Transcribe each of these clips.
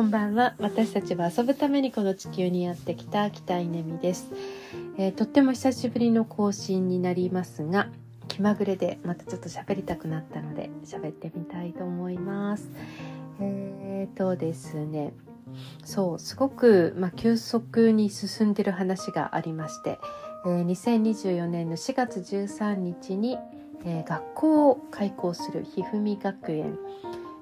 こんばんは。私たちは遊ぶためにこの地球にやってきた北稲美です、えー、とっても久しぶりの更新になりますが気まぐれでまたちょっと喋りたくなったので喋ってみたいと思います。えーとですね。そうすごく、まあ、急速に進んでる話がありまして、えー、2024年の4月13日に、えー、学校を開校するひふみ学園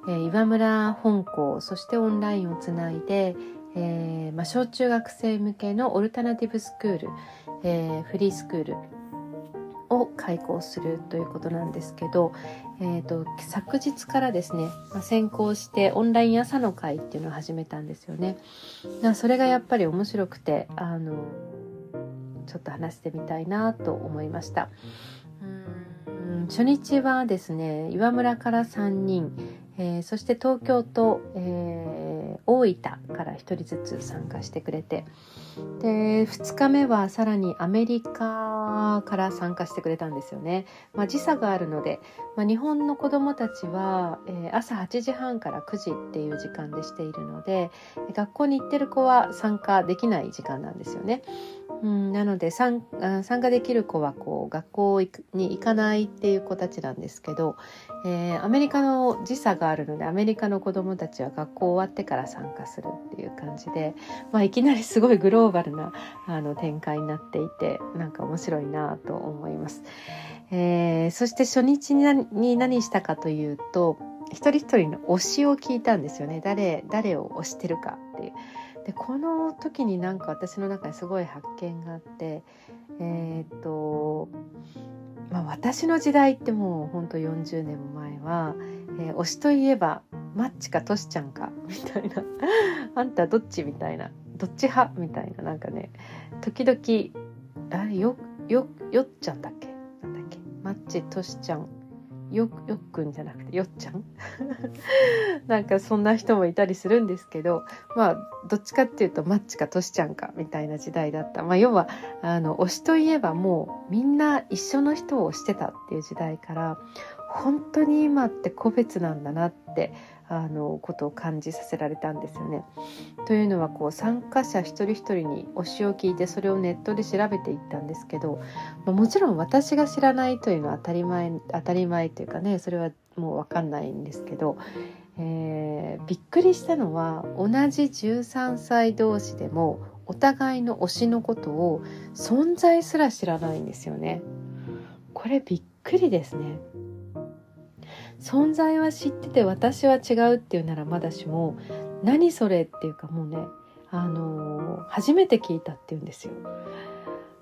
えー、岩村本校そしてオンラインをつないで、えーまあ、小中学生向けのオルタナティブスクール、えー、フリースクールを開講するということなんですけど、えーと、昨日からですね、まあ、先行してオンライン朝の会っていうのを始めたんですよね。だそれがやっぱり面白くてあのちょっと話してみたいなと思いました。うん初日はですね岩村から3人、えー、そして東京と、えー、大分から1人ずつ参加してくれてで2日目はさらにアメリカから参加してくれたんですよね、まあ、時差があるので、まあ、日本の子どもたちは、えー、朝8時半から9時っていう時間でしているので学校に行ってる子は参加できない時間なんですよね。うん、なので参加できる子はこう学校に行かないっていう子たちなんですけど、えー、アメリカの時差があるのでアメリカの子どもたちは学校終わってから参加するっていう感じで、まあ、いきなりすごいグローバルなあの展開になっていてなんか面白いなと思います。えー、そして初日に何したかというと一人一人の推しを聞いたんですよね誰誰を推してるかっていう。でこの時になんか私の中にすごい発見があってえー、っと、まあ、私の時代ってもうほんと40年前は、えー、推しといえばマッチかトシちゃんかみたいな。あんたどっちみたいな。どっち派みたいな。なんかね時々あれよよよっちゃんだっけ？なんだっけ？マッチトシちゃんよよっくんじゃなくてよっちゃん？なんかそんな人もいたりするんですけどまあどっちかっていうとマッチかトシちゃんかみたいな時代だった。まあ要はあの推しといえばもうみんな一緒の人を推してたっていう時代から本当に今って個別なんだなってあのことを感じさせられたんですよね。というのはこう参加者一人一人に推しを聞いてそれをネットで調べていったんですけど、まあ、もちろん私が知らないというのは当たり前当たり前というかねそれはもう分かんないんですけど、えー、びっくりしたのは同じ13歳同士でもお互いの推しのことを存在すら知らないんですよね。これびっくりですね。存在は知ってて私は違うっていうならまだしも何それっていうかもうねあの、初めて聞いたっていうんですよ。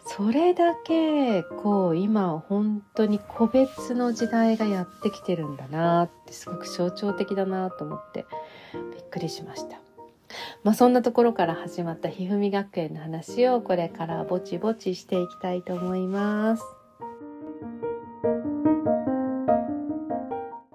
それだけこう今本当に個別の時代がやってきてるんだなってすごく象徴的だなと思ってびっくりしました。まあそんなところから始まったひふみ学園の話をこれからぼちぼちしていきたいと思います。